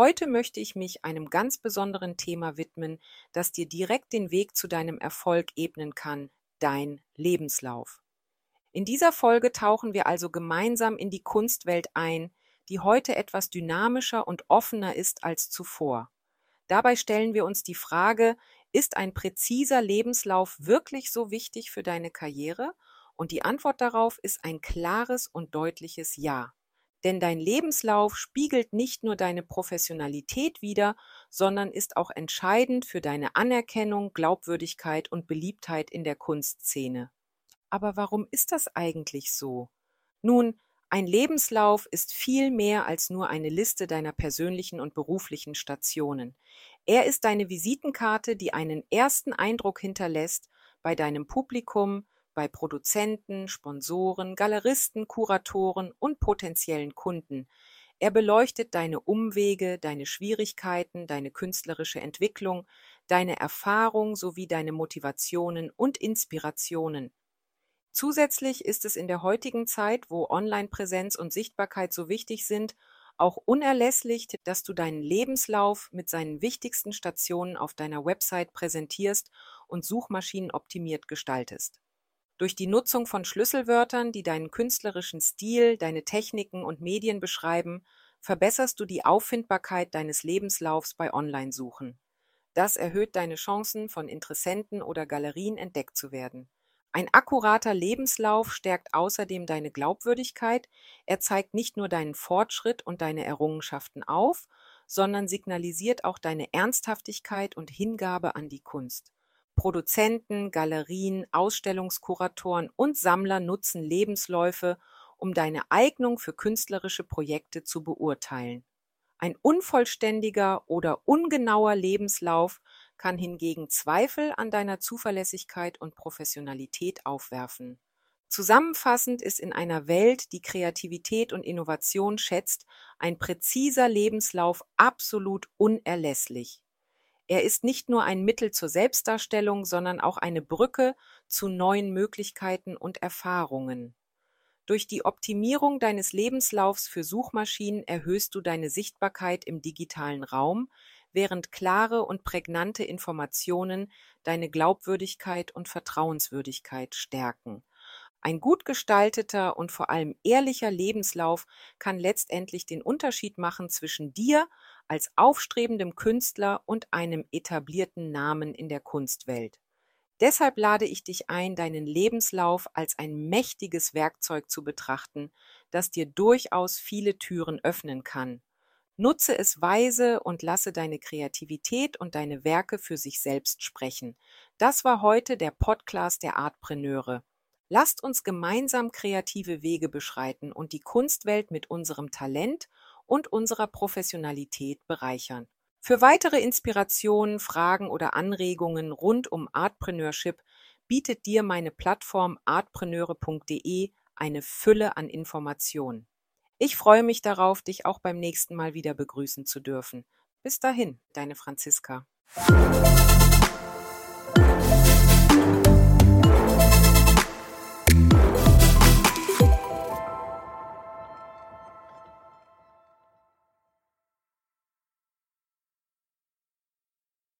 Heute möchte ich mich einem ganz besonderen Thema widmen, das dir direkt den Weg zu deinem Erfolg ebnen kann, dein Lebenslauf. In dieser Folge tauchen wir also gemeinsam in die Kunstwelt ein, die heute etwas dynamischer und offener ist als zuvor. Dabei stellen wir uns die Frage, ist ein präziser Lebenslauf wirklich so wichtig für deine Karriere? Und die Antwort darauf ist ein klares und deutliches Ja. Denn dein Lebenslauf spiegelt nicht nur deine Professionalität wider, sondern ist auch entscheidend für deine Anerkennung, Glaubwürdigkeit und Beliebtheit in der Kunstszene. Aber warum ist das eigentlich so? Nun, ein Lebenslauf ist viel mehr als nur eine Liste deiner persönlichen und beruflichen Stationen. Er ist deine Visitenkarte, die einen ersten Eindruck hinterlässt bei deinem Publikum, bei Produzenten, Sponsoren, Galeristen, Kuratoren und potenziellen Kunden. Er beleuchtet deine Umwege, deine Schwierigkeiten, deine künstlerische Entwicklung, deine Erfahrung sowie deine Motivationen und Inspirationen. Zusätzlich ist es in der heutigen Zeit, wo Online-Präsenz und Sichtbarkeit so wichtig sind, auch unerlässlich, dass du deinen Lebenslauf mit seinen wichtigsten Stationen auf deiner Website präsentierst und suchmaschinenoptimiert gestaltest. Durch die Nutzung von Schlüsselwörtern, die deinen künstlerischen Stil, deine Techniken und Medien beschreiben, verbesserst du die Auffindbarkeit deines Lebenslaufs bei Online-Suchen. Das erhöht deine Chancen, von Interessenten oder Galerien entdeckt zu werden. Ein akkurater Lebenslauf stärkt außerdem deine Glaubwürdigkeit, er zeigt nicht nur deinen Fortschritt und deine Errungenschaften auf, sondern signalisiert auch deine Ernsthaftigkeit und Hingabe an die Kunst. Produzenten, Galerien, Ausstellungskuratoren und Sammler nutzen Lebensläufe, um deine Eignung für künstlerische Projekte zu beurteilen. Ein unvollständiger oder ungenauer Lebenslauf kann hingegen Zweifel an deiner Zuverlässigkeit und Professionalität aufwerfen. Zusammenfassend ist in einer Welt, die Kreativität und Innovation schätzt, ein präziser Lebenslauf absolut unerlässlich. Er ist nicht nur ein Mittel zur Selbstdarstellung, sondern auch eine Brücke zu neuen Möglichkeiten und Erfahrungen. Durch die Optimierung deines Lebenslaufs für Suchmaschinen erhöhst du deine Sichtbarkeit im digitalen Raum, während klare und prägnante Informationen deine Glaubwürdigkeit und Vertrauenswürdigkeit stärken. Ein gut gestalteter und vor allem ehrlicher Lebenslauf kann letztendlich den Unterschied machen zwischen dir als aufstrebendem Künstler und einem etablierten Namen in der Kunstwelt. Deshalb lade ich dich ein, deinen Lebenslauf als ein mächtiges Werkzeug zu betrachten, das dir durchaus viele Türen öffnen kann. Nutze es weise und lasse deine Kreativität und deine Werke für sich selbst sprechen. Das war heute der Podcast der Artpreneure. Lasst uns gemeinsam kreative Wege beschreiten und die Kunstwelt mit unserem Talent und unserer Professionalität bereichern. Für weitere Inspirationen, Fragen oder Anregungen rund um Artpreneurship bietet dir meine Plattform artpreneure.de eine Fülle an Informationen. Ich freue mich darauf, dich auch beim nächsten Mal wieder begrüßen zu dürfen. Bis dahin, deine Franziska.